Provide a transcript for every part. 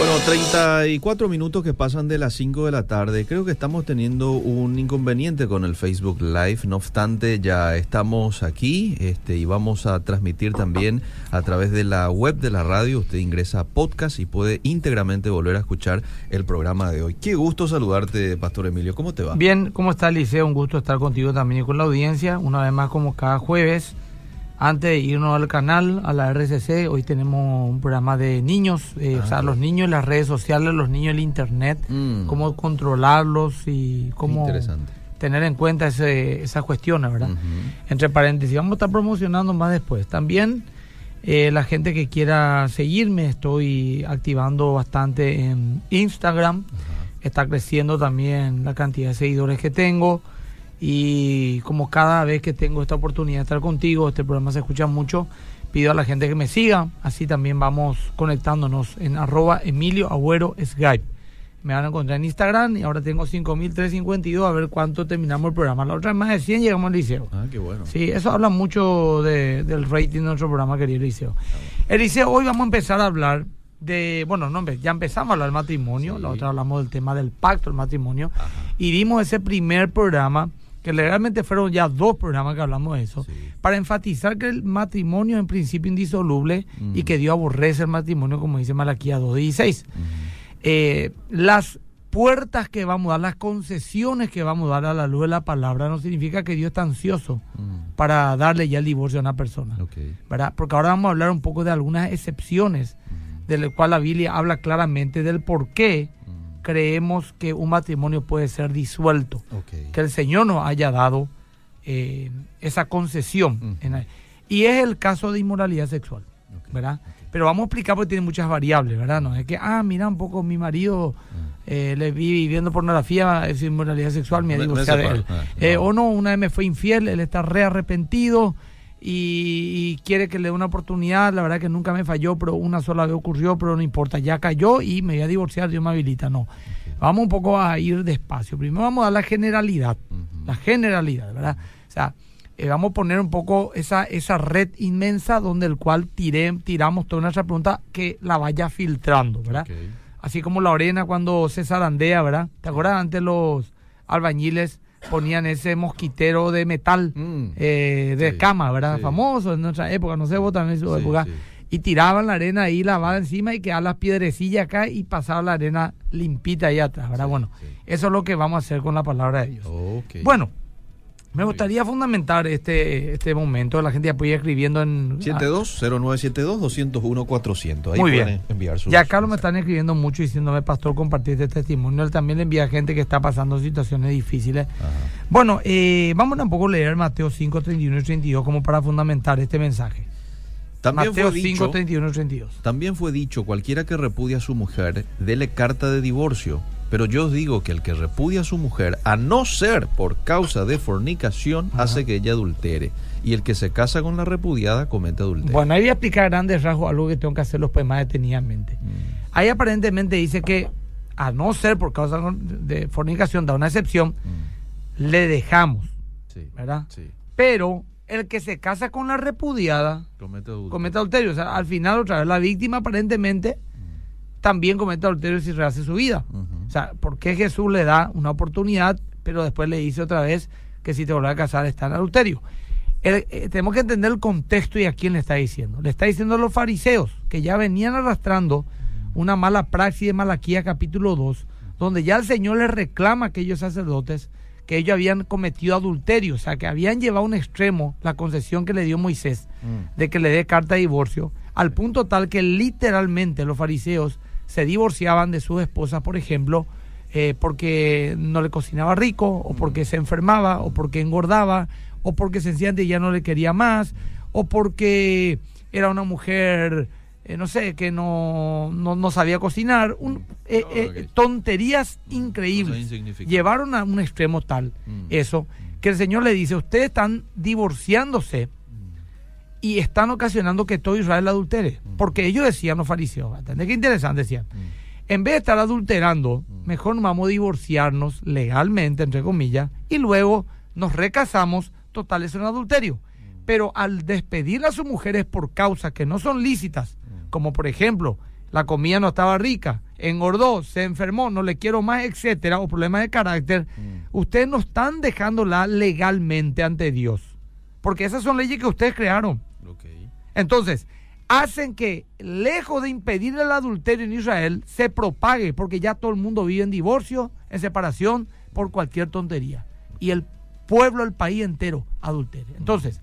Bueno, 34 minutos que pasan de las 5 de la tarde. Creo que estamos teniendo un inconveniente con el Facebook Live. No obstante, ya estamos aquí este, y vamos a transmitir también a través de la web de la radio. Usted ingresa a podcast y puede íntegramente volver a escuchar el programa de hoy. Qué gusto saludarte, Pastor Emilio. ¿Cómo te va? Bien, ¿cómo está, Liceo? Un gusto estar contigo también y con la audiencia. Una vez más, como cada jueves. Antes de irnos al canal, a la RCC, hoy tenemos un programa de niños, eh, o sea, Ah, los niños las redes sociales, los niños el internet, Mm. cómo controlarlos y cómo tener en cuenta ese, esas cuestiones, ¿verdad? Entre paréntesis, vamos a estar promocionando más después. También eh, la gente que quiera seguirme, estoy activando bastante en Instagram. Está creciendo también la cantidad de seguidores que tengo. Y como cada vez que tengo esta oportunidad de estar contigo, este programa se escucha mucho, pido a la gente que me siga. Así también vamos conectándonos en arroba Emilio Agüero Skype. Me van a encontrar en Instagram y ahora tengo 5.352 a ver cuánto terminamos el programa. La otra vez más de 100 llegamos al liceo. Ah, qué bueno. Sí, eso habla mucho de- del rating de nuestro programa, querido Eliseo. Eliseo, hoy vamos a empezar a hablar de, bueno, no, ya empezamos a hablar del matrimonio, Sí. la otra hablamos del tema del pacto, el matrimonio, Ajá. y dimos ese primer programa, que realmente fueron ya dos programas que hablamos de eso, Sí. para enfatizar que el matrimonio es en principio indisoluble y que Dios aborrece el matrimonio, como dice Malaquía 2.16 Ujú. eh, las puertas que vamos a dar, las concesiones que vamos a dar a la luz de la palabra, no significa que Dios está ansioso Mm. para darle ya el divorcio a una persona. ¿verdad? Porque ahora vamos a hablar un poco de algunas excepciones, de las cuales la Biblia habla claramente del por qué. Creemos que un matrimonio puede ser disuelto. Que el Señor nos haya dado eh, esa concesión. En- y es el caso de inmoralidad sexual. ¿verdad? Pero vamos a explicar porque tiene muchas variables, ¿verdad? No es que, ah, mira, un poco mi marido eh, le vi viendo pornografía, es inmoralidad sexual, me Me- me divorcié de él. Ah, Eh, no. O no, una vez me fue infiel, él está re arrepentido y, y quiere que le dé una oportunidad, la verdad que nunca me falló, pero una sola vez ocurrió, pero no importa, ya cayó y me voy a divorciar, Dios me habilita, no. Vamos un poco a ir despacio. Primero vamos a dar la generalidad, la generalidad, ¿verdad? O sea, eh, vamos a poner un poco esa, esa red inmensa donde el cual tiré, tiramos toda nuestra pregunta que la vaya filtrando, ¿verdad? Así como la arena cuando se zarandea, ¿verdad? ¿Te acuerdas? Antes los albañiles ponían ese mosquitero de metal Mm. eh, de Sí, cama, ¿verdad? sí. Famoso en nuestra época, no sé vos también en su Sí, época. Y tiraban la arena ahí lavada encima y quedaban las piedrecillas acá y pasaba la arena limpita ahí atrás, ¿verdad? Bueno, eso es lo que vamos a hacer con la palabra de Dios. Ok. Bueno, me gustaría fundamentar este, este momento. La gente ya puede ir escribiendo en... 72-0972-201-400. Ahí Muy pueden bien. enviar sus Ya Carlos me están escribiendo mucho diciéndome, pastor, compartir este testimonio. Él también le envía gente que está pasando situaciones difíciles. Ajá. Bueno, eh, vamos a un poco a leer Mateo 5, 31 y 32 como para fundamentar este mensaje. También Mateo fue 5, dicho 31 y 32. También fue dicho, cualquiera que repudia a su mujer, dele carta de divorcio. Pero yo os digo que el que repudia a su mujer, a no ser por causa de fornicación, Ajá. hace que ella adultere. Y el que se casa con la repudiada comete adulterio. Bueno, ahí voy a explicar grandes rasgos algo que tengo que hacer los pues más detenidamente. Mm, Ahí aparentemente dice que, a no ser por causa de fornicación, da una excepción, mm, le dejamos, sí, ¿verdad? sí, Pero el que se casa con la repudiada comete adulterio. comete adulterio. O sea, al final, otra vez, la víctima aparentemente también comete adulterio si rehace su vida. O sea, ¿por qué Jesús le da una oportunidad, pero después le dice otra vez que si te vuelves a casar está en adulterio? El- eh, tenemos que entender el contexto y a quién le está diciendo. Le está diciendo a los fariseos que ya venían arrastrando una mala praxis de Malaquía capítulo 2, donde ya el Señor les reclama a aquellos sacerdotes que ellos habían cometido adulterio, o sea, que habían llevado a un extremo la concesión que le dio Moisés Mm, de que le dé carta de divorcio, al punto tal que literalmente los fariseos se divorciaban de sus esposas, por ejemplo, eh, porque no le cocinaba rico, o porque se enfermaba, o porque engordaba, o porque sencillamente ya no le quería más, o porque era una mujer, eh, no sé, que no, no, no sabía cocinar, un- eh, eh, tonterías increíbles. Llevaron a un extremo tal Mm. eso, que el Señor le dice, ustedes están divorciándose y están ocasionando que todo Israel adultere. Porque ellos decían los fariseos, ¿entendés qué interesante? Decían, Mm, en vez de estar adulterando, mejor nos vamos a divorciarnos legalmente, entre comillas, y luego nos recasamos, total, es un adulterio. Pero al despedir a sus mujeres por causas que no son lícitas, como por ejemplo, la comida no estaba rica, engordó, se enfermó, no le quiero más, etcétera, o problemas de carácter, ustedes no están dejándola legalmente ante Dios. Porque esas son leyes que ustedes crearon. Entonces, hacen que, lejos de impedir el adulterio en Israel, se propague, porque ya todo el mundo vive en divorcio, en separación, por cualquier tontería. Y el pueblo, el país entero, adultere. Entonces,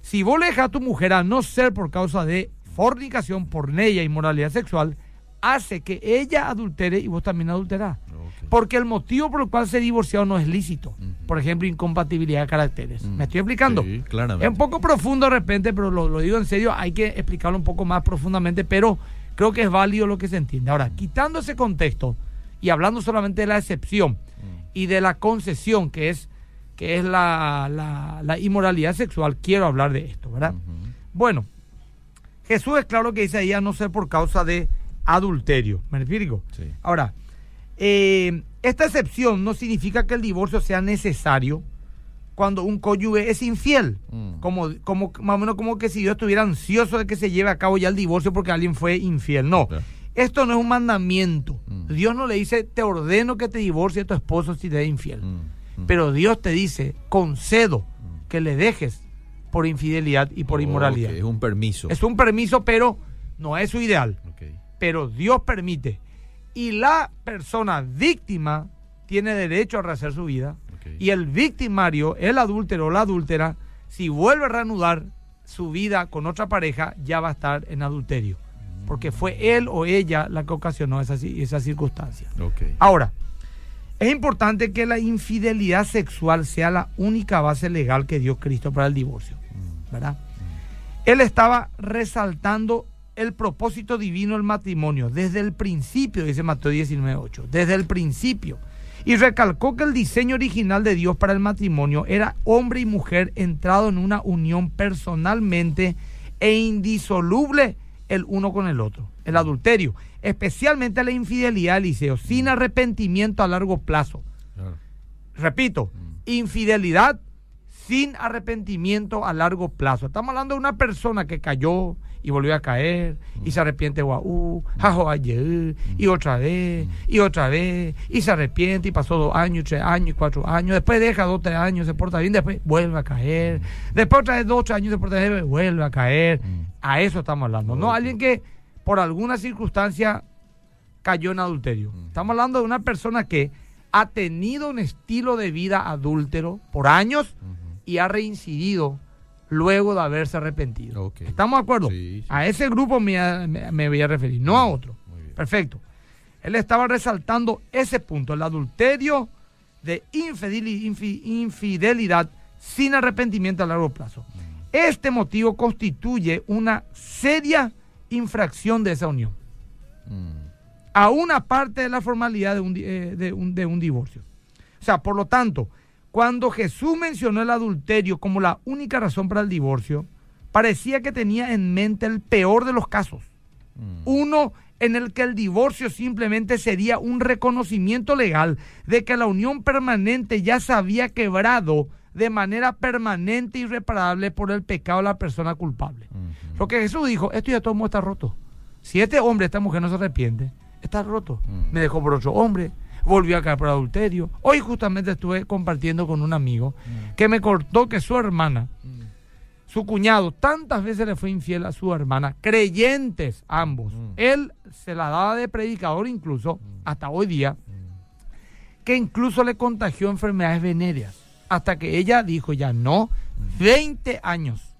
si vos le a tu mujer a no ser por causa de fornicación, por y inmoralidad sexual, hace que ella adultere y vos también adulterás. Porque el motivo por el cual se divorció no es lícito. Por ejemplo, incompatibilidad de caracteres. ¿Me estoy explicando? Sí, claramente. Es un poco profundo de repente, pero lo, lo, digo en serio, hay que explicarlo un poco más profundamente, pero creo que es válido lo que se entiende. Ahora, quitando ese contexto y hablando solamente de la excepción y de la concesión, que es, que es la, la, la inmoralidad sexual, quiero hablar de esto, ¿verdad? Bueno, Jesús es claro que dice ahí a no ser por causa de adulterio. ¿Me explico? Sí. Ahora, eh, esta excepción no significa que el divorcio sea necesario cuando un cónyuge es infiel. Mm. Como, como, más o menos como que si Dios estuviera ansioso de que se lleve a cabo ya el divorcio porque alguien fue infiel. No. Esto no es un mandamiento. Mm. Dios no le dice, te ordeno que te divorcies de tu esposo si te es infiel. Mm. Pero Dios te dice, concedo que le dejes por infidelidad y por inmoralidad. Es un permiso. Es un permiso, pero no es su ideal. Pero Dios permite. Y la persona víctima tiene derecho a rehacer su vida. Y el victimario, el adúltero o la adúltera, si vuelve a reanudar su vida con otra pareja, ya va a estar en adulterio. Porque fue él o ella la que ocasionó esa, esa circunstancia. Ahora, es importante que la infidelidad sexual sea la única base legal que dio Cristo para el divorcio. ¿Verdad? Él estaba resaltando el propósito divino del matrimonio desde el principio, dice Mateo 19.8, desde el principio. Y recalcó que el diseño original de Dios para el matrimonio era hombre y mujer entrado en una unión personalmente e indisoluble el uno con el otro. El adulterio, especialmente la infidelidad, Eliseo, sin arrepentimiento a largo plazo. Claro. Repito, infidelidad sin arrepentimiento a largo plazo. Estamos hablando de una persona que cayó y volvió a caer y se arrepiente guau, jajo y otra vez y otra vez y se arrepiente y pasó dos años, tres años, cuatro años, después deja dos, tres años, se porta bien, después vuelve a caer, después otra vez dos, tres años se porta bien, vuelve a caer. A eso estamos hablando, no alguien que por alguna circunstancia cayó en adulterio. Estamos hablando de una persona que ha tenido un estilo de vida adúltero por años y ha reincidido luego de haberse arrepentido. ¿Estamos de acuerdo? Sí, sí. A ese grupo me, me- me voy a referir, no a otro. Muy bien. Perfecto. Él estaba resaltando ese punto, el adulterio de infideli- infi- infidelidad sin arrepentimiento a largo plazo. Este motivo constituye una seria infracción de esa unión Mm. a una parte de la formalidad de un, di- eh, de un, de un divorcio. O sea, por lo tanto, cuando Jesús mencionó el adulterio como la única razón para el divorcio, parecía que tenía en mente el peor de los casos. Mm. Uno en el que el divorcio simplemente sería un reconocimiento legal de que la unión permanente ya se había quebrado de manera permanente y irreparable por el pecado de la persona culpable. Lo que Jesús dijo, esto ya todo mundo está roto. Si este hombre, esta mujer no se arrepiente, está roto. Mm. Me dejó por otro hombre, volvió a caer por adulterio. Hoy justamente estuve compartiendo con un amigo que me cortó que su hermana, Mm. su cuñado, tantas veces le fue infiel a su hermana, creyentes ambos. Mm. Él se la daba de predicador incluso, hasta hoy día, que incluso le contagió enfermedades venéreas. Hasta que ella dijo ya no, 20 años,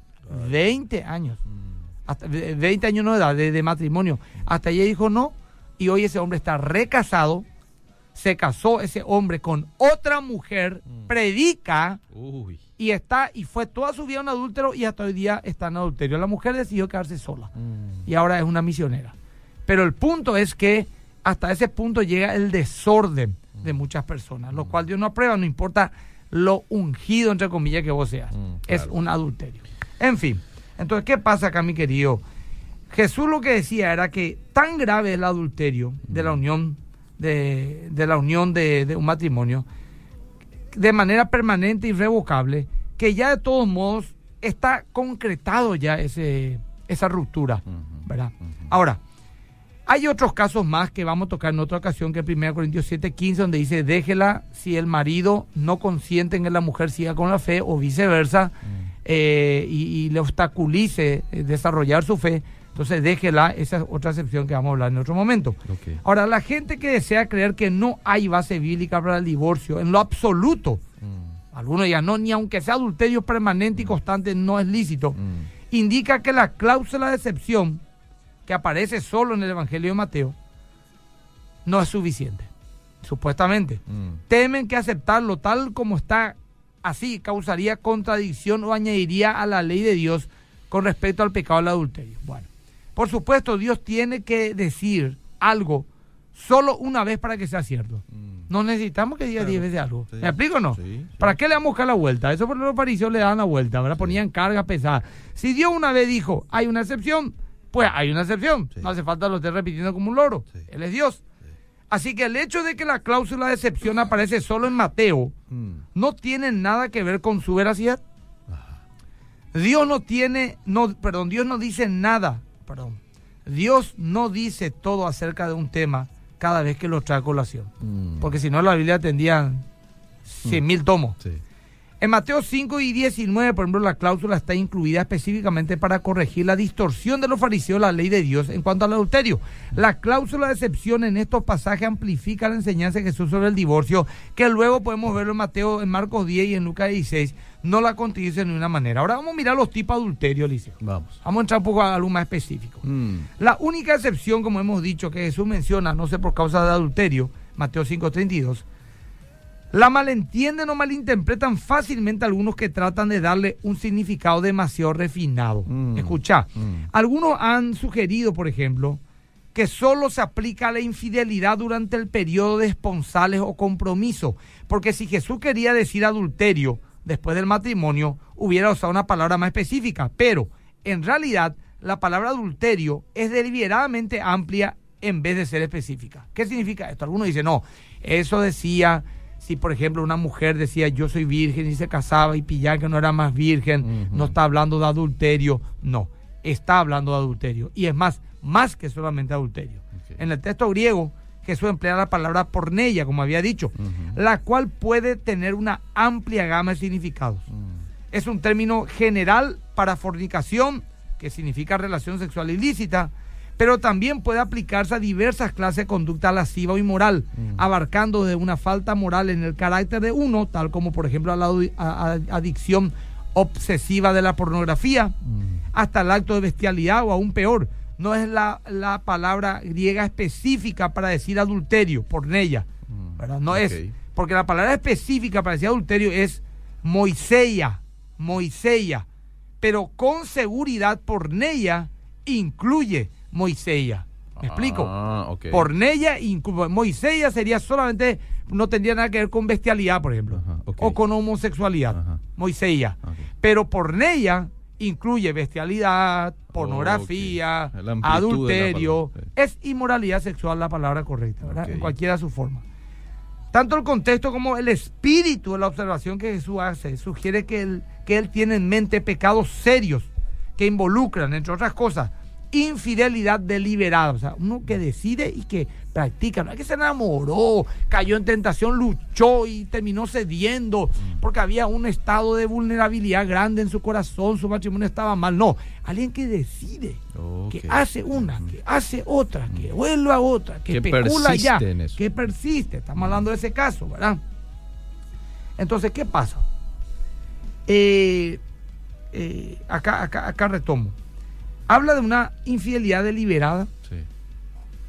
20 años Mm. hasta ve- 20 años no de edad, de, de matrimonio. Hasta ella dijo no, y hoy ese hombre está recasado, se casó ese hombre con otra mujer, Mm. predica Uy. y está, y fue toda su vida un adúltero y hasta hoy día está en adulterio. La mujer decidió quedarse sola Mm. y ahora es una misionera. Pero el punto es que hasta ese punto llega el desorden de muchas personas, lo cual Dios no aprueba, no importa lo ungido, entre comillas, que vos seas. Mm, Es un adulterio. En fin, entonces, ¿qué pasa acá, mi querido? Jesús lo que decía era que tan grave es el adulterio de la unión de, de la unión de, de un matrimonio de manera permanente y irrevocable que ya de todos modos está concretado ya ese esa ruptura, ¿verdad? Ahora, Hay otros casos más que vamos a tocar en otra ocasión, que es 1 Corintios 7, 15, donde dice, déjela si el marido no consiente en que la mujer siga con la fe o viceversa, eh, y, y le obstaculice eh, desarrollar su fe. Entonces déjela, esa es otra excepción que vamos a hablar en otro momento. Ahora, la gente que desea creer que no hay base bíblica para el divorcio, en lo absoluto, Mm, algunos ya no, ni aunque sea adulterio permanente y constante, no es lícito, mm, indica que la cláusula de excepción que aparece solo en el Evangelio de Mateo no es suficiente, supuestamente. mm. Temen que aceptarlo tal como está así causaría contradicción o añadiría a la ley de Dios con respecto al pecado del adulterio. Bueno, por supuesto Dios tiene que decir algo solo una vez para que sea cierto. Mm. No necesitamos que diga Claro. diez veces algo. Sí. ¿Me explico o no? Sí, sí. ¿Para qué le vamos a buscar la vuelta? Eso por los fariseos le daban la vuelta, ¿verdad? Ponían carga pesada. Si Dios una vez dijo, hay una excepción, pues hay una excepción. No hace falta lo esté repitiendo como un loro. Él es Dios. Así que el hecho de que la cláusula de excepción aparece solo en Mateo Mm. no tiene nada que ver con su veracidad. Dios no tiene, no, perdón, Dios no dice nada, perdón. Dios no dice todo acerca de un tema cada vez que lo trae a colación. Mm. Porque si no, la Biblia tendría 100 mil tomos. Sí. En Mateo 5 y 19, por ejemplo, la cláusula está incluida específicamente para corregir la distorsión de los fariseos de la ley de Dios en cuanto al adulterio. La cláusula de excepción en estos pasajes amplifica la enseñanza de Jesús sobre el divorcio, que luego podemos verlo en Mateo, en Marcos 10 y en Lucas 16. No la contradice de ninguna manera. Ahora vamos a mirar los tipos de adulterio, Eliseo. Vamos. Vamos a entrar un poco a algo más específico. Mm. La única excepción, como hemos dicho, que Jesús menciona, no sé por causa de adulterio, Mateo 5:32, la malentienden o malinterpretan fácilmente algunos que tratan de darle un significado demasiado refinado. Mm. Escucha, Mm. algunos han sugerido, por ejemplo, que solo se aplica a la infidelidad durante el periodo de esponsales o compromiso, porque si Jesús quería decir adulterio después del matrimonio, hubiera usado una palabra más específica, pero en realidad la palabra adulterio es deliberadamente amplia en vez de ser específica. ¿Qué significa esto? Algunos dicen, no, eso decía si por ejemplo una mujer decía yo soy virgen y se casaba y pillaba que no era más virgen, no está hablando de adulterio, no, está hablando de adulterio. Y es más, más que solamente adulterio. En el texto griego, Jesús emplea la palabra pornella, como había dicho, la cual puede tener una amplia gama de significados. Mm. Es un término general para fornicación, que significa relación sexual ilícita, pero también puede aplicarse a diversas clases de conducta lasciva o inmoral, Mm. abarcando de una falta moral en el carácter de uno, tal como por ejemplo a la adu- a- a- adicción obsesiva de la pornografía, Mm. hasta el acto de bestialidad o aún peor. No es la, la palabra griega específica para decir adulterio, pornella. Mm. ¿verdad? No es, porque la palabra específica para decir adulterio es Moiseia, Moiseia, pero con seguridad porneia incluye Moiseia. ¿Me explico? Ah, ok. Porneia, sería solamente, no tendría nada que ver con bestialidad, por ejemplo, Ajá, o con homosexualidad, Ajá. Moiseia. Ok. Pero porneia incluye bestialidad, pornografía, adulterio. palabra. Es inmoralidad sexual la palabra correcta, ¿verdad? En cualquiera de sus formas. Tanto el contexto como el espíritu de la observación que Jesús hace sugiere que él, que él tiene en mente pecados serios que involucran, entre otras cosas, infidelidad deliberada. O sea, uno que decide y que practica. No es que se enamoró, cayó en tentación, luchó y terminó cediendo porque había un estado de vulnerabilidad grande en su corazón, su matrimonio estaba mal. No, alguien que decide, que hace una, que hace otra, que vuelve a otra, que, Que especula ya, en eso. que persiste. Estamos hablando de ese caso, ¿verdad? Entonces, ¿qué pasa? Eh, eh, acá, acá, acá retomo. Habla de una infidelidad deliberada. Sí.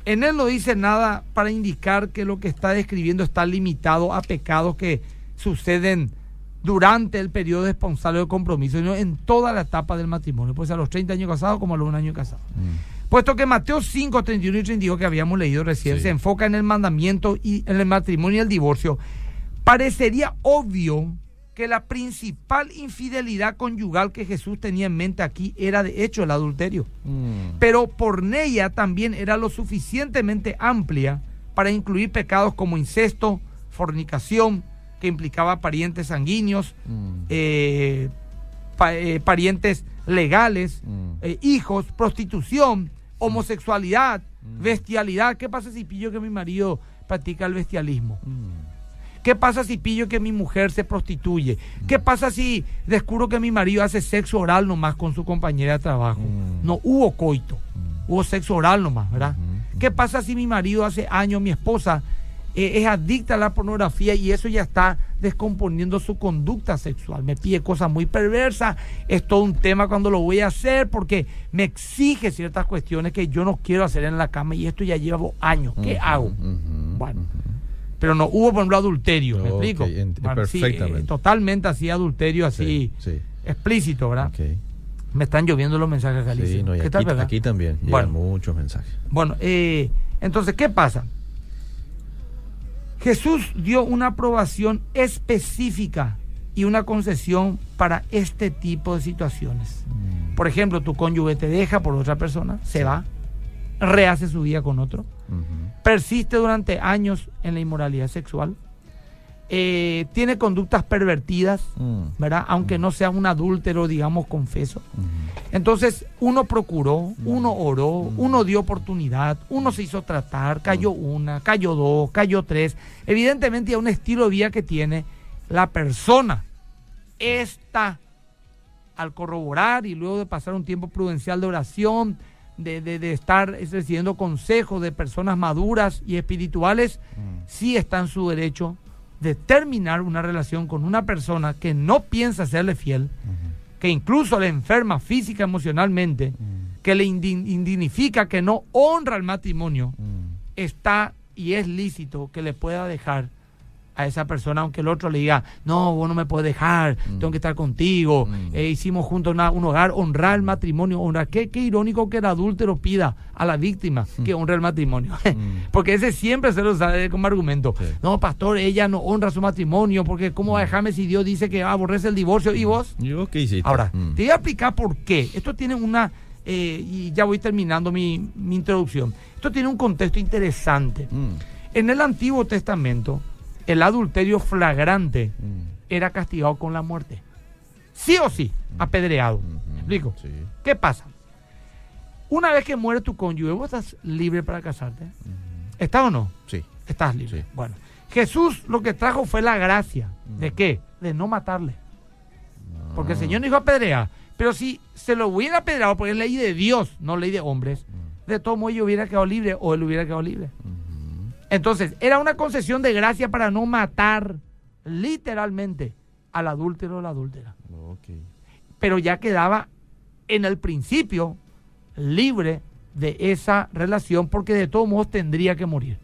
En él no dice nada para indicar que lo que está describiendo está limitado a pecados que suceden durante el periodo esponsal de compromiso, sino en toda la etapa del matrimonio, pues a los 30 años casados como a los 1 año casados. Mm. Puesto que Mateo 5, 31 y 32 que habíamos leído recién Sí. se enfoca en el mandamiento y en el matrimonio y el divorcio, parecería obvio que la principal infidelidad conyugal que Jesús tenía en mente aquí era de hecho el adulterio. Mm. Pero porneia también era lo suficientemente amplia para incluir pecados como incesto, fornicación, que implicaba parientes sanguíneos, Mm. eh, pa- eh, parientes legales, Mm. eh, hijos, prostitución, homosexualidad, Mm. Bestialidad. ¿Qué pasa si pillo que mi marido practica el bestialismo? Mm. ¿Qué pasa si pillo que mi mujer se prostituye? ¿Qué pasa si descubro que mi marido hace sexo oral nomás con su compañera de trabajo? Mm. No hubo coito, hubo sexo oral nomás, ¿verdad? ¿Qué pasa si mi marido hace años, mi esposa, eh, es adicta a la pornografía y eso ya está descomponiendo su conducta sexual? Me pide cosas muy perversas, es todo un tema cuando lo voy a hacer porque me exige ciertas cuestiones que yo no quiero hacer en la cama y esto ya llevo años. ¿Qué hago? Bueno. Pero no hubo, por ejemplo, adulterio, ¿me explico? sí, perfectamente. eh, totalmente así, adulterio así, Sí, sí. explícito, ¿verdad? Me están lloviendo los mensajes, Galicia. Sí, no, y ¿Qué aquí, tal, verdad? aquí también llegan Bueno. muchos mensajes. Bueno, eh, entonces, ¿qué pasa? Jesús dio una aprobación específica y una concesión para este tipo de situaciones. Por ejemplo, tu cónyuge te deja por otra persona, se va, rehace su vida con otro, persiste durante años en la inmoralidad sexual, eh, tiene conductas pervertidas, Mm. ¿verdad? Aunque no sea un adúltero, digamos, confeso. Entonces, uno procuró, uno oró, uno dio oportunidad, uno se hizo tratar, cayó una, cayó dos, cayó tres. Evidentemente, hay un estilo de vida que tiene la persona. Esta, al corroborar y luego de pasar un tiempo prudencial de oración, de, de- de estar recibiendo consejos de personas maduras y espirituales, sí está en su derecho de terminar una relación con una persona que no piensa serle fiel, que incluso le enferma física, emocionalmente, que le indi- indignifica, que no honra el matrimonio, Mm. está y es lícito que le pueda dejar a esa persona, aunque el otro le diga, no, vos no me puedes dejar, Mm. tengo que estar contigo, Mm. eh, hicimos juntos una- un hogar, honrar el matrimonio, honrar. Qué, qué irónico que el adúltero pida a la víctima que honre el matrimonio. Mm. porque ese siempre se lo usa como argumento. Sí. No, pastor, ella no honra su matrimonio, porque ¿cómo va a dejarme si Dios dice que aborrece el divorcio? ¿Y vos? ¿Yo qué hiciste? Ahora, Mm. te voy a explicar por qué. Esto tiene una, eh, y ya voy terminando mi, mi introducción. Esto tiene un contexto interesante. Mm. En el Antiguo Testamento, el adulterio flagrante Mm. era castigado con la muerte. Sí o sí, apedreado. Ujú. ¿Me explico? Sí. ¿Qué pasa? Una vez que muere tu cónyuge, ¿vos estás libre para casarte? ¿Estás o no? Sí. Estás libre. Sí. Bueno, Jesús lo que trajo fue la gracia. ¿De Mm. qué? De no matarle. Porque el. Señor no dijo apedrear. Pero si se lo hubiera apedreado, porque es ley de Dios, no ley de hombres, Mm. de todo modo yo hubiera quedado libre o él hubiera quedado libre. Entonces, era una concesión de gracia para no matar literalmente al adúltero o la adúltera. Pero ya quedaba en el principio libre de esa relación porque de todos modos tendría que morir.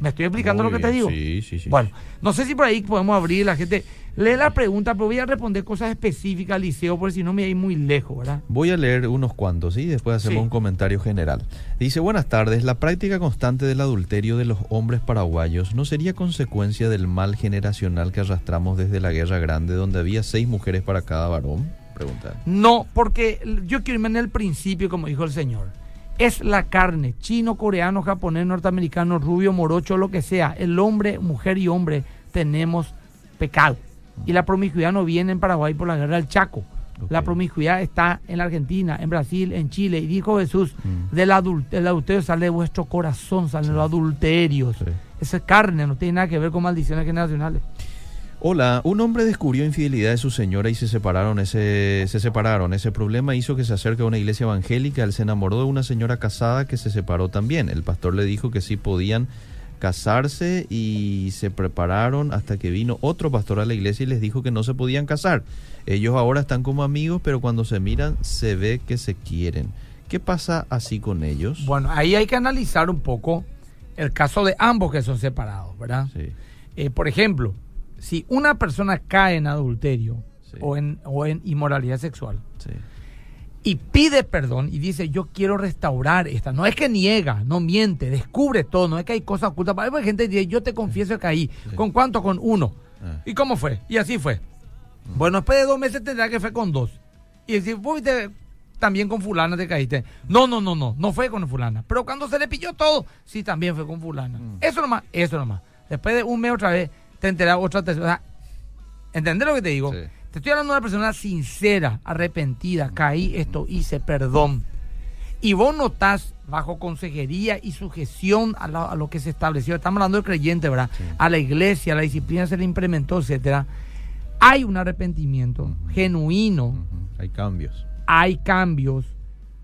¿Me estoy explicando Muy lo que te digo? Sí, sí, sí. Bueno, no sé si por ahí podemos abrir la gente. Lee la pregunta, pero voy a responder cosas específicas, Liceo, porque si no me voy a ir muy lejos, ¿verdad? Voy a leer unos cuantos y después hacemos Sí. un comentario general. Dice, buenas tardes, la práctica constante del adulterio de los hombres paraguayos no sería consecuencia del mal generacional que arrastramos desde la Guerra Grande, donde había seis mujeres para cada varón? Pregunta. No, porque yo quiero irme en el principio, como dijo el Señor. Es la carne, chino, coreano, japonés, norteamericano, rubio, morocho, lo que sea. El hombre, mujer y hombre tenemos pecado. Y la promiscuidad no viene en Paraguay por la guerra del Chaco. La promiscuidad está en la Argentina, en Brasil, en Chile. Y dijo Jesús, Mm. del, adul- del adulterio sale de vuestro corazón, salen los adulterios. Sí. Esa es carne, no tiene nada que ver con maldiciones generacionales. Hola, un hombre descubrió infidelidad de su señora y se separaron. Ese, se separaron. Ese problema hizo que se acerque a una iglesia evangélica. Él se enamoró de una señora casada que se separó también. El pastor le dijo que sí podían casarse y se prepararon hasta que vino otro pastor a la iglesia y les dijo que no se podían casar. Ellos ahora están como amigos, pero cuando se miran se ve que se quieren. ¿Qué pasa así con ellos? Bueno, ahí hay que analizar un poco el caso de ambos que son separados, ¿verdad? Sí, Eh, por ejemplo, si una persona cae en adulterio Sí. o, en, o en inmoralidad sexual sí. y pide perdón y dice yo quiero restaurar esta, no es que niega, no miente, descubre todo, no es que hay cosas ocultas. Hay gente que dice yo te confieso que caí. Sí. ¿Con cuánto? Con uno. Ah. ¿Y cómo fue? Y así fue. Bueno, después de dos meses tendrá que fue con dos. Y decir, fuiste también con fulana te caíste. No, no, no, no, no fue con fulana. Pero cuando se le pilló todo, sí, también fue con fulana. Mm. Eso nomás, eso nomás. Después de un mes otra vez, te enteras otra tercera. O sea, ¿Entendés lo que te digo? Sí. Te estoy hablando de una persona sincera, arrepentida, caí, esto hice, perdón. y vos notás bajo consejería y sujeción a, la- a lo que se estableció, estamos hablando de creyente, ¿verdad? Sí. A la iglesia, a la disciplina se le implementó, etcétera. Hay un arrepentimiento genuino, Hay cambios. hay cambios,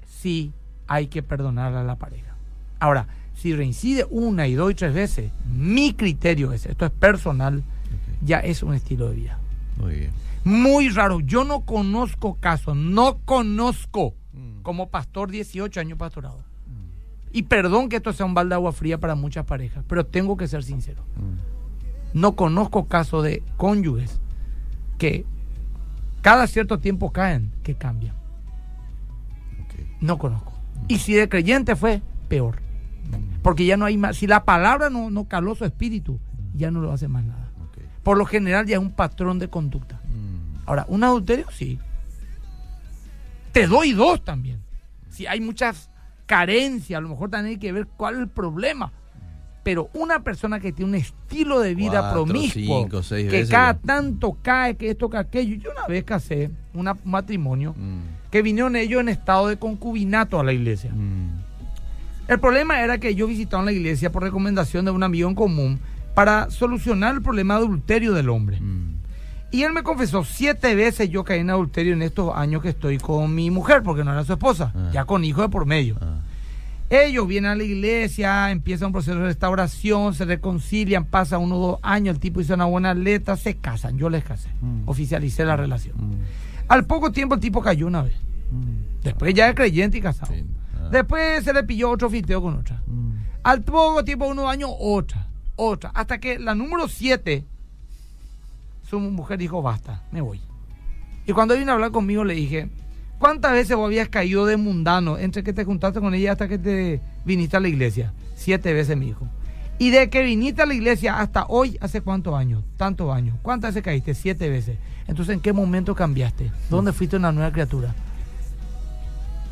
sí hay que perdonar a la pareja. Ahora, si reincide una y dos y tres veces, mi criterio es, esto es personal, ya es un estilo de vida. Muy bien. Muy raro, yo no conozco casos, no conozco Mm. como pastor 18 años pastorado. Y perdón que esto sea un balde de agua fría para muchas parejas, pero tengo que ser sincero. Mm. No conozco casos de cónyuges que cada cierto tiempo caen, que cambian. No conozco. Y si de creyente fue, peor. Porque ya no hay más. Si la palabra no, no caló su espíritu, ya no lo hace más nada. Por lo general ya es un patrón de conducta. Mm. Ahora, un adulterio sí. Te doy dos también. Si hay muchas carencias, a lo mejor también hay que ver cuál es el problema. Pero una persona que tiene un estilo de vida Cuatro, promiscuo, cinco, seis que veces cada ya. tanto cae, que esto, que aquello. Yo una vez casé una- un matrimonio Mm. que vinieron ellos en estado de concubinato a la iglesia. Mm. El problema era que ellos visitaron la iglesia por recomendación de un amigo en común para solucionar el problema de adulterio del hombre. Mm. Y él me confesó siete veces yo caí en adulterio en estos años que estoy con mi mujer, porque no era su esposa, Ah. ya con hijo de por medio. Ah. Ellos vienen a la iglesia, empieza un proceso de restauración, se reconcilian, pasa uno o dos años, el tipo hizo una buena letra, se casan, yo les casé, Mm. oficialicé la relación. Mm. Al poco tiempo el tipo cayó una vez, Mm. después ya es creyente y casado. Sí. Después se le pilló otro fiteo con otra. Mm. Al poco tiempo, unos años, otra, otra. Hasta que la número 7, su mujer dijo, basta, me voy. Y cuando vino a hablar conmigo le dije, ¿cuántas veces vos habías caído de mundano entre que te juntaste con ella hasta que te viniste a la iglesia? Siete veces, mi hijo. Y de que viniste a la iglesia hasta hoy, ¿hace cuántos años? Tantos años. ¿Cuántas veces caíste? Siete veces. Entonces, ¿en qué momento cambiaste? ¿Dónde fuiste una nueva criatura?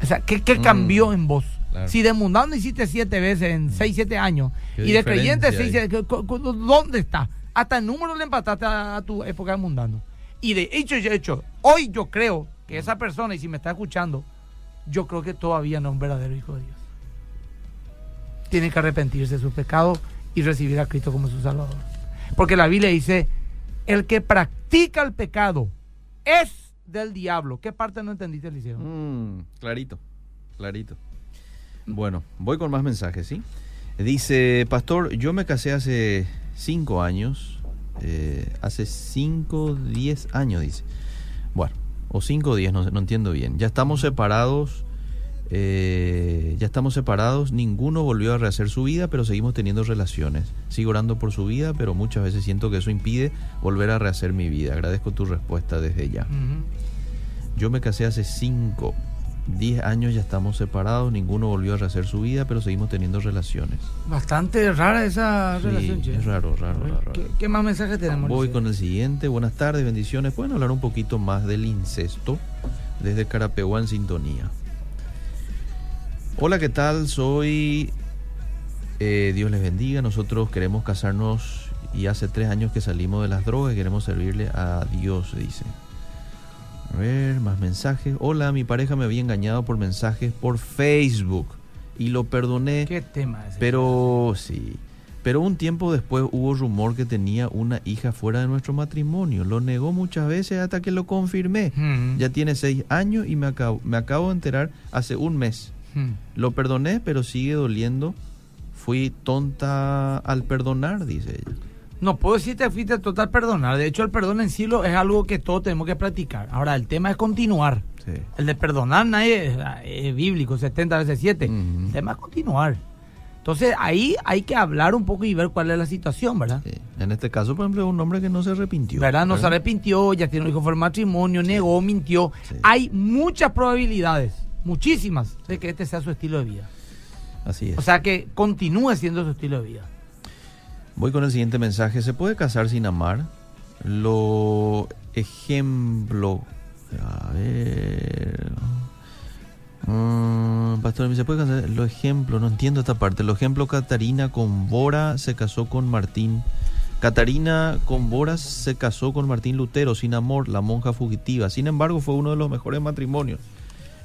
O sea, ¿qué, qué Mm, cambió en vos? claro. Si de mundano hiciste siete veces en seis, siete años, Qué y de creyente seis, siete, ¿dónde está? Hasta el número le empataste a, a tu época de mundano. Y de hecho y hecho, hoy yo creo que esa persona, y si me está escuchando, yo creo que todavía no es un verdadero hijo de Dios. Tiene que arrepentirse de su pecado y recibir a Cristo como su Salvador. Porque la Biblia dice, el que practica el pecado es del diablo. ¿Qué parte no entendiste, Eliseo? Mm, clarito, clarito. Bueno, voy con más mensajes, ¿sí? Dice, pastor, yo me casé hace cinco años, eh, hace cinco, diez años, dice. Bueno, o cinco o diez, no, no entiendo bien. Ya estamos separados, eh, ya estamos separados, ninguno volvió a rehacer su vida, pero seguimos teniendo relaciones. Sigo orando por su vida, pero muchas veces siento que eso impide volver a rehacer mi vida. Agradezco tu respuesta desde ya. Yo me casé hace 5, 10 años, ya estamos separados, ninguno volvió a rehacer su vida, pero seguimos teniendo relaciones. Bastante rara esa Sí, relación, che. es raro, raro, raro. raro. ¿Qué, qué más mensajes tenemos? Voy con el siguiente. Buenas tardes, bendiciones. Pueden hablar un poquito más del incesto desde Carapeguá en sintonía. Hola, ¿qué tal? Soy. eh, Dios les bendiga. Nosotros queremos casarnos y hace tres años que salimos de las drogas y queremos servirle a Dios, dice. A ver, más mensajes. Hola, mi pareja me había engañado por mensajes por Facebook y lo perdoné. ¿Qué tema es? Pero sí. Pero un tiempo después hubo rumor que tenía una hija fuera de nuestro matrimonio. Lo negó muchas veces hasta que lo confirmé. Ya tiene seis años y me acabo, me acabo de enterar hace un mes. Ujú. Lo perdoné, pero sigue doliendo. Fui tonta al perdonar, dice ella. No puedo decir que fuiste total perdonar. De hecho, el perdón en sí lo- es algo que todos tenemos que practicar. Ahora, el tema es continuar. Sí. El de perdonar nadie es, es bíblico, 70 veces 7. Ujú. El tema es continuar. Entonces, ahí hay que hablar un poco y ver cuál es la situación, ¿verdad? Sí. En este caso, por ejemplo, es un hombre que no se arrepintió. ¿Verdad? No se arrepintió, ya tiene un hijo por matrimonio, negó, mintió. Sí. Hay muchas probabilidades, muchísimas, de que este sea su estilo de vida. Así es. O sea, que continúe siendo su estilo de vida. Voy con el siguiente mensaje. ¿Se puede casar sin amar? Lo ejemplo. A ver. Mm, pastor, ¿se puede casar? Lo ejemplo, no entiendo esta parte. Lo ejemplo, Catarina con Bora se casó con Martín. Catarina con Bora se casó con Martín Lutero sin amor, la monja fugitiva. Sin embargo, fue uno de los mejores matrimonios.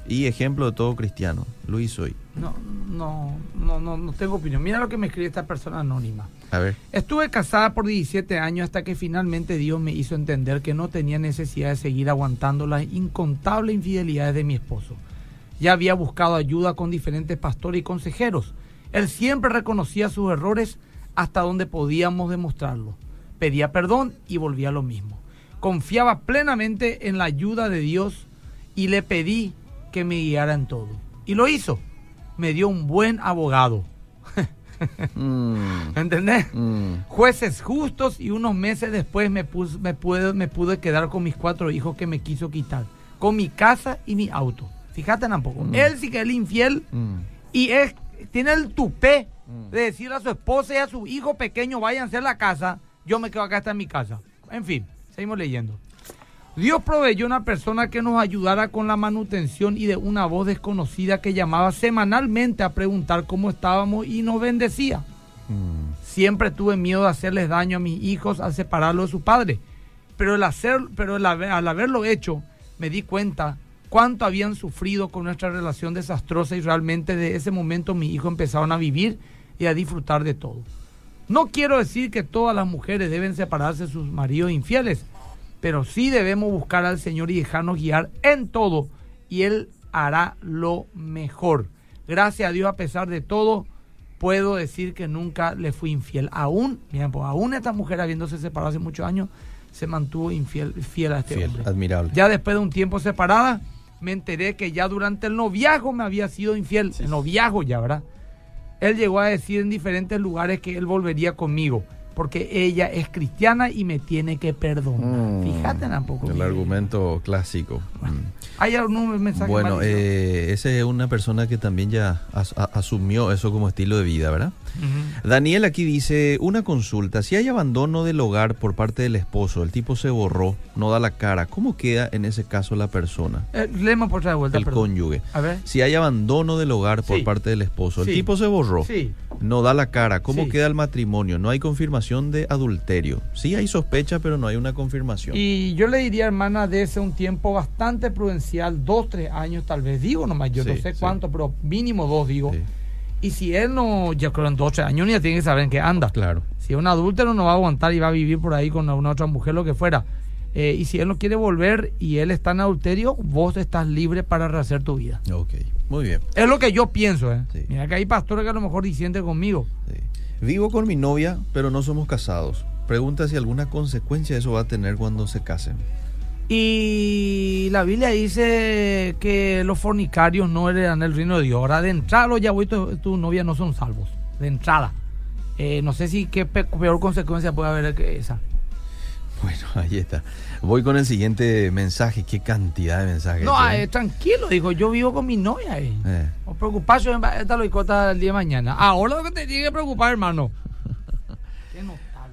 Y ejemplo de todo cristiano. Luis hoy. No, no, no, no, no tengo opinión. Mira lo que me escribe esta persona anónima. A ver. Estuve casada por 17 años hasta que finalmente Dios me hizo entender que no tenía necesidad de seguir aguantando las incontables infidelidades de mi esposo. Ya había buscado ayuda con diferentes pastores y consejeros. Él siempre reconocía sus errores hasta donde podíamos demostrarlo. Pedía perdón y volvía a lo mismo. Confiaba plenamente en la ayuda de Dios y le pedí que me guiara en todo. Y lo hizo. Me dio un buen abogado. Mm, ¿Entendés? mm. Jueces justos y unos meses después me, me, pude, me pude quedar con mis cuatro hijos que me quiso quitar. Con mi casa y mi auto. Fíjate tampoco. Mm. Él sí que es el infiel Mm. y es, tiene el tupé Mm. de decirle a su esposa y a su hijo pequeño, váyanse a la casa, yo me quedo acá hasta en mi casa. En fin, seguimos leyendo. Dios proveyó una persona que nos ayudara con la manutención y de una voz desconocida que llamaba semanalmente a preguntar cómo estábamos y nos bendecía. Mm. Siempre tuve miedo de hacerles daño a mis hijos al separarlos de su padre. Pero, el hacer, pero el haber- al haberlo hecho, me di cuenta cuánto habían sufrido con nuestra relación desastrosa y realmente de ese momento mis hijos empezaron a vivir y a disfrutar de todo. No quiero decir que todas las mujeres deben separarse de sus maridos infieles, pero sí debemos buscar al Señor y dejarnos guiar en todo y Él hará lo mejor. Gracias a Dios, a pesar de todo, puedo decir que nunca le fui infiel. Aún, miren, pues, aún esta mujer habiéndose separado hace muchos años, se mantuvo infiel fiel a este Fiel, hombre. admirable. Ya después de un tiempo separada, me enteré que ya durante el noviazgo me había sido infiel. Sí. El noviazgo ya, ¿verdad? Él llegó a decir en diferentes lugares que él volvería conmigo, porque ella es cristiana y me tiene que perdonar. Mm. Fíjate tampoco. El argumento clásico. Mm. ¿Hay algún mensaje Bueno, eh, esa es una persona que también ya as- a- asumió eso como estilo de vida, ¿verdad? Daniel aquí dice, una consulta, si hay abandono del hogar por parte del esposo, el tipo se borró, no da la cara, ¿cómo queda en ese caso la persona, Eh, léeme por otra vuelta, el perdón. cónyuge? A ver. Si hay abandono del hogar por Sí. parte del esposo, el Sí. tipo se borró, Sí. no da la cara, ¿cómo queda el matrimonio? No hay confirmación de adulterio. Sí hay sospecha, pero no hay una confirmación. Y yo le diría, hermana, de ese un tiempo bastante prudencial, dos, tres años tal vez, digo nomás, yo no sé cuánto, pero mínimo dos, digo. Y si él no, yo creo en dos, tres años, ya tiene que saber en qué anda. claro. Si es un adúltero no va a aguantar y va a vivir por ahí con una otra mujer, lo que fuera. Eh, y si él no quiere volver y él está en adulterio, vos estás libre para rehacer tu vida. Ok, muy bien. Es lo que yo pienso, ¿eh? Sí. Mira que hay pastores que a lo mejor disienten conmigo. Sí. Vivo con mi novia, pero no somos casados. Pregunta si alguna consecuencia eso va a tener cuando se casen. Y la Biblia dice que los fornicarios no heredan el reino de Dios. Ahora, de entrada, los yahuitos de tu novia no son salvos. De entrada. Eh, no sé si qué pe- peor consecuencia puede haber que esa. Bueno, ahí está. Voy con el siguiente mensaje. Qué cantidad de mensajes. No, ¿eh? eh, tranquilo, dijo, yo vivo con mi novia. Eh. Eh. No preocuparse, esta lo el día de mañana. Ahora lo que te tiene que preocupar, hermano.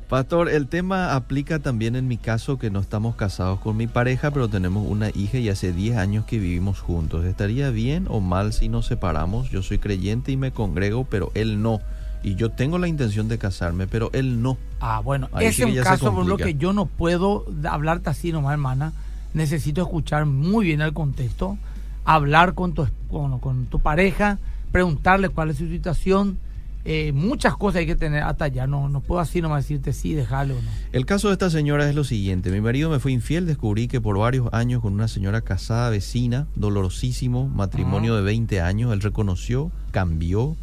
Pastor, el tema aplica también en mi caso que no estamos casados con mi pareja, pero tenemos una hija y hace 10 años que vivimos juntos. ¿Estaría bien o mal si nos separamos? Yo soy creyente y me congrego, pero él no. Y yo tengo la intención de casarme, pero él no. Ah, bueno, Ahí ese es un caso por lo que yo no puedo hablarte así nomás, hermana. Necesito escuchar muy bien el contexto, hablar con tu, con, con tu pareja, preguntarle cuál es su situación. Eh, muchas cosas hay que tener hasta allá. No, no puedo así nomás decirte sí, déjalo o no. El caso de esta señora es lo siguiente. Mi marido me fue infiel, descubrí que por varios años con una señora casada vecina, dolorosísimo, matrimonio de 20 años, él reconoció, cambió,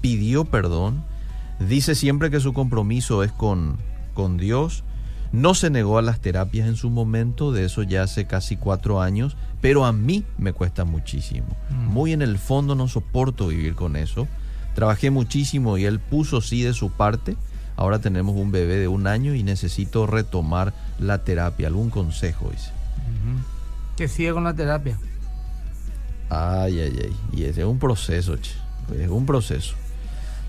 pidió perdón, dice siempre que su compromiso es con, con Dios, no se negó a las terapias en su momento, de eso ya hace casi cuatro años, pero a mí me cuesta muchísimo. Mm. Muy en el fondo no soporto vivir con eso. Trabajé muchísimo y él puso sí de su parte. Ahora tenemos un bebé de un año y necesito retomar la terapia. ¿Algún consejo? Dice. Que sigue con la terapia. Ay, ay, ay. Y ese es un proceso, che. Es un proceso.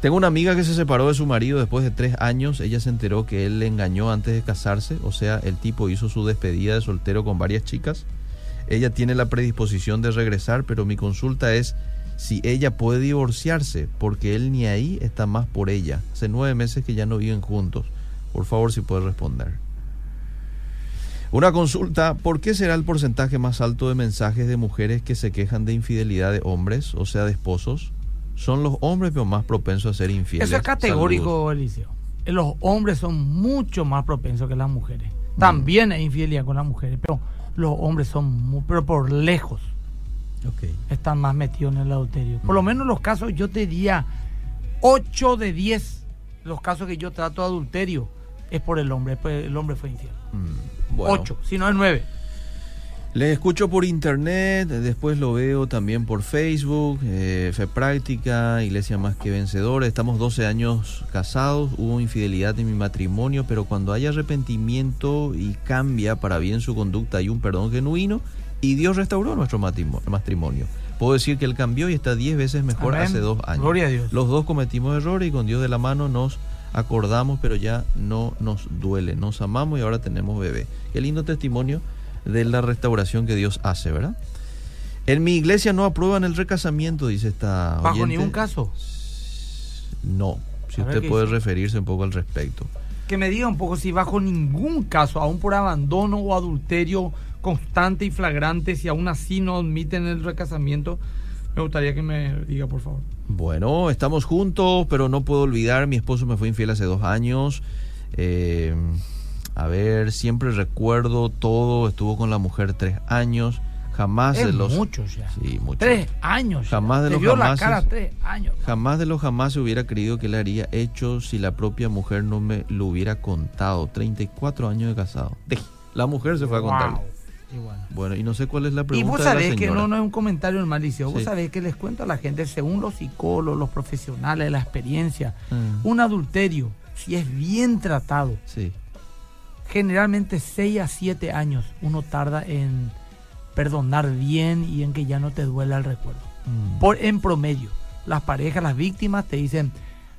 Tengo una amiga que se separó de su marido después de tres años. Ella se enteró que él le engañó antes de casarse. O sea, el tipo hizo su despedida de soltero con varias chicas. Ella tiene la predisposición de regresar, pero mi consulta es si ella puede divorciarse, porque él ni ahí está más por ella. Hace nueve meses que ya no viven juntos. Por favor, si puede responder. Una consulta, ¿por qué será el porcentaje más alto de mensajes de mujeres que se quejan de infidelidad de hombres, o sea, de esposos? Son los hombres pero más propensos a ser infieles. Eso es categórico, Eliseo. Los hombres son mucho más propensos que las mujeres. También mm. hay infidelidad con las mujeres, pero los hombres son, muy, pero por lejos, okay. están más metidos en el adulterio. Por lo menos los casos, yo te diría 8 de 10, los casos que yo trato de adulterio, es por el hombre, pues el hombre fue infiel. Mm. 8, si no es 9. Le escucho por internet, después lo veo también por Facebook, eh, Fe Práctica, Iglesia Más que Vencedora. Estamos 12 años casados, hubo infidelidad en mi matrimonio, pero cuando hay arrepentimiento y cambia para bien su conducta, hay un perdón genuino y Dios restauró nuestro matrimonio. Puedo decir que Él cambió y está 10 veces mejor hace dos años. Gloria a Dios. Los dos cometimos errores y con Dios de la mano nos acordamos, pero ya no nos duele. Nos amamos y ahora tenemos bebé. Qué lindo testimonio de la restauración que Dios hace, ¿verdad? En mi iglesia no aprueban el recasamiento, dice esta. ¿Bajo ningún caso? No. Si usted puede referirse un poco al respecto. Que me diga un poco si bajo ningún caso, aún por abandono o adulterio constante y flagrante, si aún así no admiten el recasamiento, me gustaría que me diga, por favor. Bueno, estamos juntos, pero no puedo olvidar, mi esposo me fue infiel hace dos años. Eh, a ver, siempre recuerdo todo, estuvo con la mujer tres años. Jamás de los. Muchos ya. Sí, muchos. Tres años. Jamás de los jamás. tres años. Jamás de los jamás se hubiera creído que le haría hecho si la propia mujer no me lo hubiera contado. 34 años de casado. La mujer se fue a contarle. bueno. y no sé cuál es la pregunta. Y vos sabés que no, no es un comentario en malicio. Vos sabés que les cuento a la gente, según los psicólogos, los profesionales, la experiencia, mm. un adulterio, si es bien tratado, sí generalmente 6 a 7 años uno tarda en perdonar bien y en que ya no te duela el recuerdo. Mm. Por, en promedio, las parejas, las víctimas te dicen,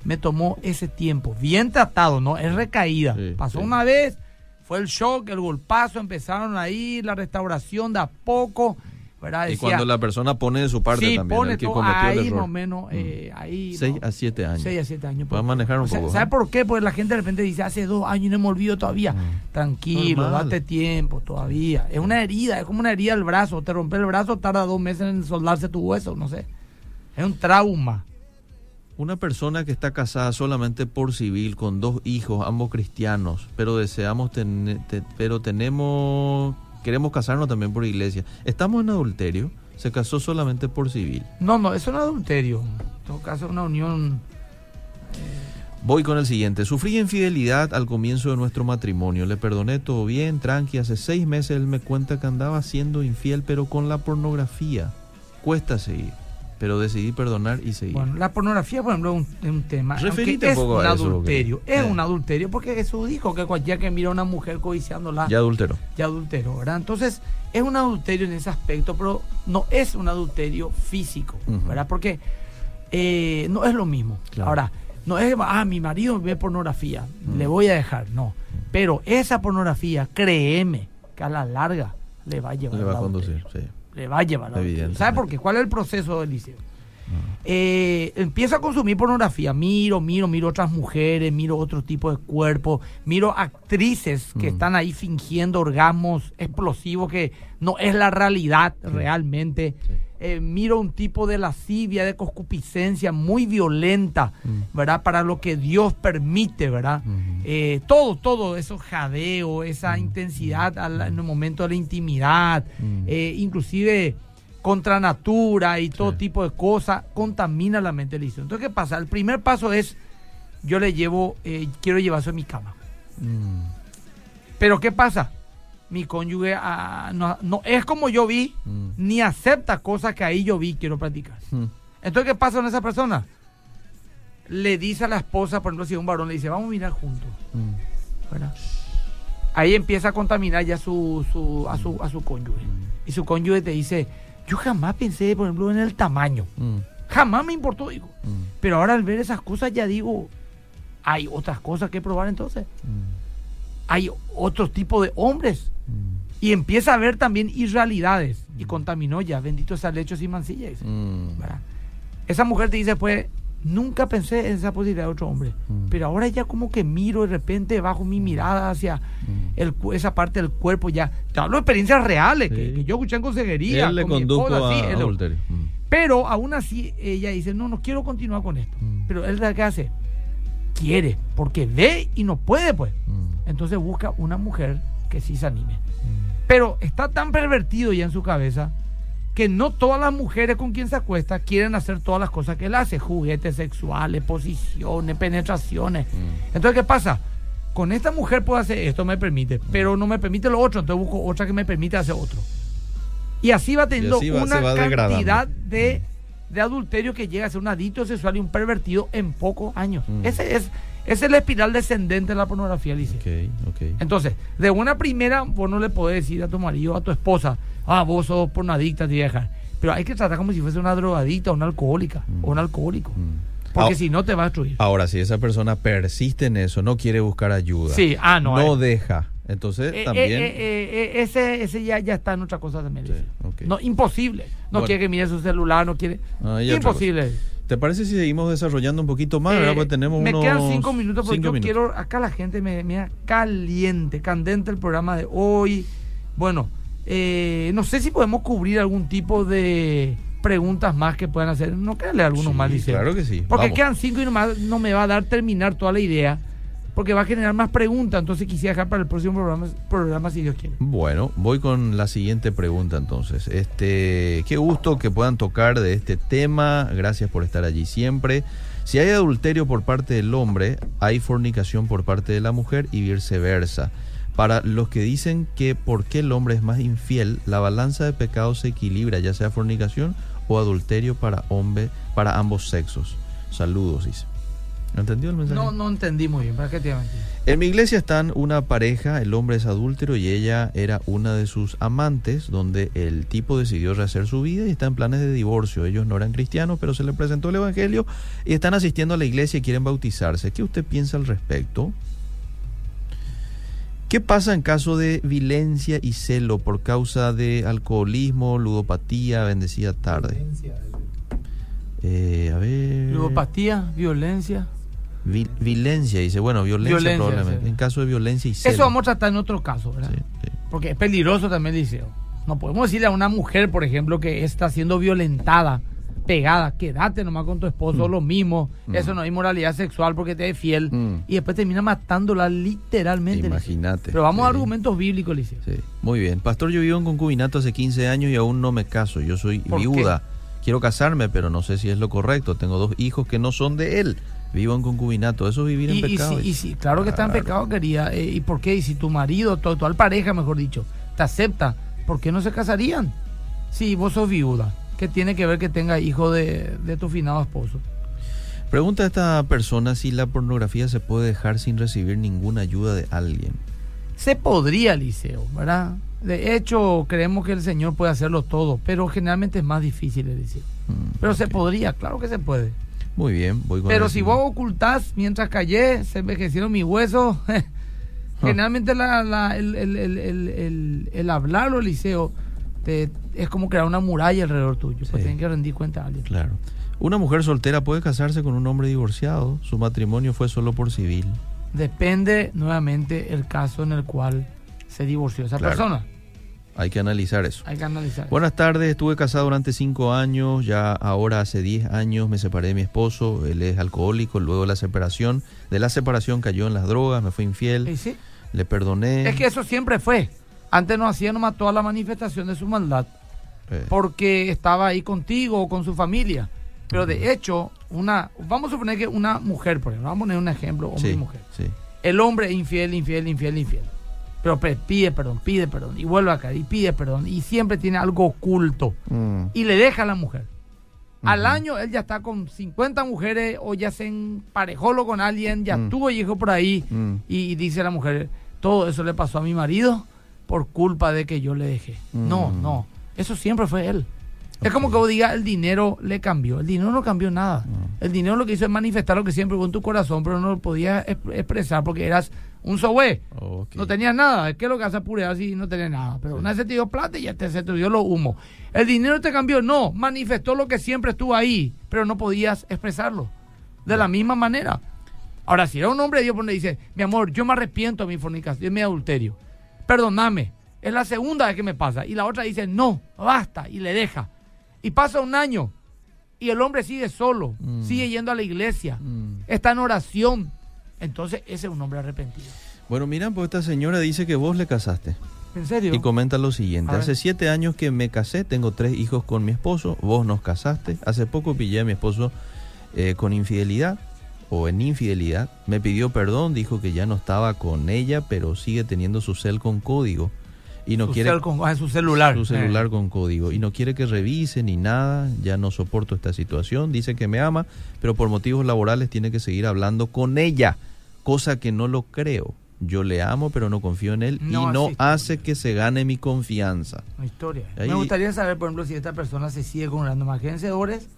me tomó ese tiempo, bien tratado, ¿no? Es recaída. Pasó una vez, fue el shock, el golpazo, empezaron ahí, la restauración de a poco y cuando la persona pone de su parte también, pone el que cometió ahí el error. más o menos, eh, ahí... 6 a 7 años. 6 a 7 años. Pueden manejar un poco. ¿Sabe por qué? Porque la gente de repente dice, hace dos años y no me olvido todavía. Mm. Tranquilo, date tiempo todavía. Es una herida, es como una herida al brazo. Te rompe el brazo, tarda dos meses en soldarse tu hueso, no sé. Es un trauma. Una persona que está casada solamente por civil, con dos hijos, ambos cristianos, pero deseamos tener, pero tenemos queremos casarnos también por iglesia. ¿Estamos en adulterio? ¿Se casó solamente por civil? No, no, es un adulterio. En todo caso, una unión... Eh, Voy con el siguiente. Sufrí infidelidad al comienzo de nuestro matrimonio. Le perdoné todo bien, tranqui. Hace seis meses él me cuenta que andaba siendo infiel, pero con la pornografía. Cuesta seguir pero decidí perdonar y seguir. Bueno, la pornografía, por ejemplo, es un, tema. Referite un poco es un adulterio. Es un adulterio porque Jesús dijo que cualquiera que mira a una mujer codiciándola. Ya adulteró. Ya adulteró, ¿verdad? Entonces, es un adulterio en ese aspecto, pero no es un adulterio físico, ¿verdad? Porque eh, no es lo mismo. Ahora, no es, ah, mi marido ve pornografía, le voy a dejar, no. Pero esa pornografía, créeme, que a la larga le va a llevar. Le va a conducir, sí le va a llevar. ¿Sabe por qué? ¿Cuál es el proceso del liceo? Eh, empiezo a consumir pornografía, miro, miro, miro otras mujeres, miro otro tipo de cuerpos, miro actrices que están ahí fingiendo orgasmos explosivos que no es la realidad realmente. Eh, miro un tipo de lascivia, de concupiscencia muy violenta, ¿verdad? Para lo que Dios permite, ¿verdad? Eh, todo, todo, eso jadeo, esa intensidad en el momento de la intimidad, inclusive contra natura y todo tipo de cosas, contamina la mente del Entonces, ¿qué pasa? El primer paso es, yo le llevo, eh, quiero llevar eso a mi cama. Mm. Pero ¿qué pasa? Mi cónyuge ah, no, es como yo vi, mm. ni acepta cosas que ahí yo vi, quiero practicar. Mm. Entonces, ¿qué pasa con esa persona? Le dice a la esposa, por ejemplo, si un varón le dice, vamos a mirar juntos. Ahí empieza a contaminar ya su, su, a, su, a su cónyuge. Y su cónyuge te dice, yo jamás pensé, por ejemplo, en el tamaño. Mm. Jamás me importó, digo. Mm. Pero ahora al ver esas cosas ya digo, hay otras cosas que probar entonces. Mm. Hay otro tipo de hombres. Y empieza a ver también irrealidades. Y contaminó ya, bendito sea lecho sin mancilla. Esa mujer te dice, pues, nunca pensé en esa posibilidad de otro hombre. Mm. Pero ahora ya como que miro de repente bajo mi mirada hacia Mm. el esa parte del cuerpo ya. Te hablo de experiencias reales que, Sí. que yo escuché en consejería. Él le con condujo esposa, a sí, él- adulterio. Mm. Pero aún así ella dice, no, no quiero continuar con esto. Mm. Pero él ¿qué hace? Quiere, porque ve y no puede pues. Mm. Entonces busca una mujer que sí se anime. Pero está tan pervertido ya en su cabeza que no todas las mujeres con quien se acuesta quieren hacer todas las cosas que él hace, juguetes sexuales, posiciones, penetraciones. Mm. Entonces, ¿qué pasa? Con esta mujer puedo hacer esto, me permite, pero no me permite lo otro, entonces busco otra que me permite hacer otro. Y así va teniendo así va- una va cantidad de, de adulterio que llega a ser un adicto sexual y un pervertido en pocos años. Mm. Ese es, esa es la espiral descendente de la pornografía, Alicia. Ok, ok. Entonces, de una primera, vos no le podés decir a tu marido, a tu esposa, ah, vos sos pornoadicta, te voy a dejar. Pero hay que tratar como si fuese una drogadicta, una alcohólica Mm. o un alcohólico. Mm. Porque Ah, si no, te va a destruir. Ahora, si esa persona persiste en eso, no quiere buscar ayuda, Sí, ah, no. no eh. deja, entonces Eh, también... eh, eh, eh, ese ese ya, ya está en otra cosa también. Sí. No, imposible. No Bueno. quiere que mire su celular, no quiere. Ah, imposible. ¿Te parece si seguimos desarrollando un poquito más? Eh. Pues tenemos me unos quedan cinco minutos porque cinco yo minutos. quiero. Acá la gente me mira caliente, candente el programa de hoy. Bueno, eh, no sé si podemos cubrir algún tipo de preguntas más que puedan hacer. No quedarle algunos Sí, más, Liceo. claro que sí. Porque Vamos. quedan cinco y nomás no me va a dar terminar toda la idea. Porque va a generar más preguntas. Entonces quisiera dejar para el próximo programa, programa si Dios quiere. Bueno, voy con la siguiente pregunta entonces. Este, qué gusto que puedan tocar de este tema. Gracias por estar allí siempre. Si hay adulterio por parte del hombre, hay fornicación por parte de la mujer y viceversa. Para los que dicen que por qué el hombre es más infiel, la balanza de pecados se equilibra, ya sea fornicación o adulterio para hombre, para ambos sexos. Saludos, dice. ¿Entendió el mensaje? No, no entendí muy bien. ¿Para qué te iba a mentir? En mi iglesia están una pareja, el hombre es adúltero y ella era una de sus amantes, donde el tipo decidió rehacer su vida y está en planes de divorcio. Ellos no eran cristianos, pero se les presentó el evangelio y están asistiendo a la iglesia y quieren bautizarse. ¿Qué usted piensa al respecto? ¿Qué pasa en caso de violencia y celo por causa de alcoholismo, ludopatía, bendecida tarde? Eh, a ver. Ludopatía, violencia. Vi- violencia, dice. Bueno, violencia, Violencia, probablemente. sí. En caso de violencia y celo. Eso vamos a tratar en otro caso, ¿verdad? Sí, sí. Porque es peligroso también, Liceo. No podemos decirle a una mujer, por ejemplo, que está siendo violentada, pegada, quédate nomás con tu esposo, lo mismo. Mm. Eso no es inmoralidad sexual porque te es fiel. Mm. Y después termina matándola literalmente. Imagínate. Pero vamos a argumentos bíblicos, Liceo. Sí, muy bien. Pastor, yo vivo en concubinato hace 15 años y aún no me caso. Yo soy ¿Por viuda. Quiero casarme, pero no sé si es lo correcto. Tengo dos hijos que no son de él. Vivo en concubinato. Eso es vivir en Y, y pecado. si- y si- claro que está en pecado, quería. eh, ¿Y por qué? Y si tu marido, tu actual pareja, mejor dicho, te acepta, ¿por qué no se casarían? Si vos sos viuda, ¿qué tiene que ver que tenga hijo de, de tu finado esposo? Pregunta a esta persona si la pornografía se puede dejar sin recibir ninguna ayuda de alguien. Se podría, Liceo, ¿verdad? De hecho, creemos que el Señor puede hacerlo todo, pero generalmente es más difícil, Eliseo. Mm, Pero se podría, claro que se puede. Muy bien, voy con Pero si vos ocultás mientras callé, se envejecieron mis huesos. Generalmente la- la- el, el- el- el- el- el hablarlo, Eliseo, te- es como crear una muralla alrededor tuyo. Pues Sí. tienen que rendir cuenta a alguien. Claro. Una mujer soltera puede casarse con un hombre divorciado. Su matrimonio fue solo por civil. Depende nuevamente el caso en el cual se divorció esa Claro. persona. Hay que analizar eso. Hay que analizar. Buenas tardes, estuve casado durante cinco años, ya ahora hace 10 años me separé de mi esposo, él es alcohólico, luego de la separación, de la separación cayó en las drogas, me fue infiel, Y sí, le perdoné. Es que eso siempre fue. Antes no hacía nomás toda la manifestación de su maldad Eh, porque estaba ahí contigo o con su familia. Pero de hecho, una, vamos a suponer que una mujer, por ejemplo, vamos a poner un ejemplo, hombre y sí, mujer. sí, El hombre infiel, infiel, infiel, infiel. Pero pe- pide perdón, pide perdón, y vuelve a caer, y pide perdón, y siempre tiene algo oculto. Mm, Y le deja a la mujer. Al año él ya está con 50 mujeres o ya se emparejó con alguien, ya Mm. tuvo hijo por ahí. mm, Y dice la mujer, todo eso le pasó a mi marido por culpa de que yo le dejé. No, Mm. no, eso siempre fue él. Es como que vos digas, el dinero le cambió. El dinero no cambió nada. El dinero lo que hizo es manifestar lo que siempre hubo en tu corazón, pero no lo podías exp- expresar porque eras un ok. No tenías nada. ¿Qué es lo que hace pureza si no tenés nada? Pero una vez te dio plata y ya te, se te dio lo humo. El dinero te cambió, no. Manifestó lo que siempre estuvo ahí, pero no podías expresarlo. de la misma manera. Ahora, si era un hombre de Dios, pone dice, mi amor, yo me arrepiento de mi fornicación, de mi adulterio. Perdóname. Es la segunda vez que me pasa. Y la otra dice, no, basta, y le deja. Y pasa un año. Y el hombre sigue solo, Mm. sigue yendo a la iglesia, Mm. está en oración. Entonces, ese es un hombre arrepentido. Bueno, mira, pues esta señora dice que vos le casaste. ¿En serio? Y comenta lo siguiente. Hace siete años que me casé, tengo tres hijos con mi esposo, vos nos casaste. Hace poco pillé a mi esposo eh, con infidelidad o en infidelidad. Me pidió perdón, dijo que ya no estaba con ella, pero sigue teniendo su cel con código. Y no su, quiere cel con- ah, su celular. su celular Eh. con código. Y no quiere que revise ni nada, ya no soporto esta situación. Dice que me ama, pero por motivos laborales tiene que seguir hablando con ella, cosa que no lo creo. Yo le amo, pero no confío en él No y no hace que se gane mi confianza. Una historia. Ahí- Me gustaría saber, por ejemplo, si esta persona se sigue acumulando más vencedores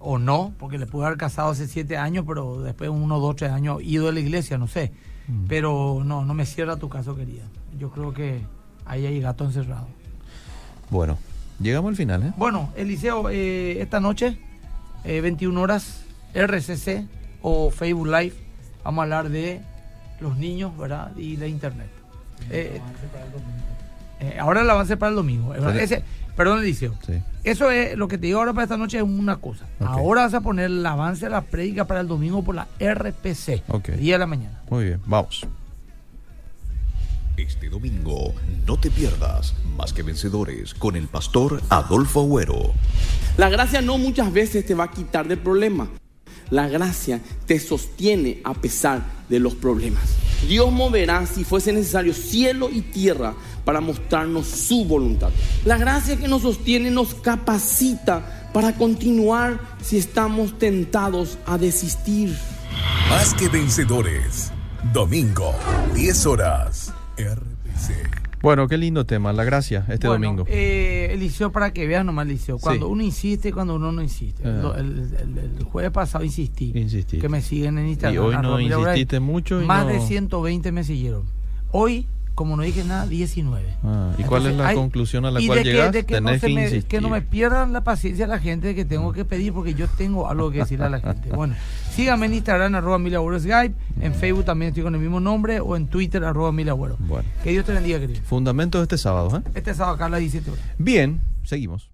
o no, porque le pudo haber casado hace siete años, pero después uno, dos, tres años ido de la iglesia, no sé. Mm. Pero no, no me cierra tu caso, querida. Yo creo que ahí hay gato encerrado. Bueno, llegamos al final, ¿eh? Bueno, Eliseo, eh, esta noche, eh, 21 horas, RCC o Facebook Live, vamos a hablar de los niños, ¿verdad? Y la internet. Eh, eh, ahora el avance para el domingo. perdón, Eliseo. Sí. Eso es lo que te digo ahora para esta noche es una cosa. Ahora vas a poner el avance de la prédica para el domingo por la RPC, Ok. 10 de la mañana. Muy bien, vamos. Este domingo, no te pierdas Más que Vencedores con el pastor Adolfo Agüero. La gracia no muchas veces te va a quitar del problema. La gracia te sostiene a pesar de los problemas. Dios moverá, si fuese necesario, cielo y tierra para mostrarnos su voluntad. La gracia que nos sostiene nos capacita para continuar si estamos tentados a desistir. Más que vencedores. Domingo, 10 horas. RPC. Bueno, qué lindo tema, la gracia, este Bueno, domingo. eh, Eliseo, para que veas nomás, Eliseo, cuando Sí. uno insiste, cuando uno no insiste. Ah. El, el- el jueves pasado insistí. Insistí. Que me siguen en Instagram. Y hoy no insististe mucho y Más no- de 120 me siguieron. Hoy, como no dije nada, 19. Ah, ¿Y cuál es la hay- conclusión a la y cual de que- llegas? de que, no se me, insistir. que no me pierdan la paciencia la gente que tengo que pedir porque yo tengo algo que decirle a la gente. Bueno, síganme en Instagram, arroba Milagüero Skype. En Facebook también estoy con el mismo nombre. O en Twitter, arroba Milagüero. Bueno. Que Dios te bendiga, querido. Fundamento de este sábado, ¿eh? Este sábado acá a las 17 horas. Bien, seguimos.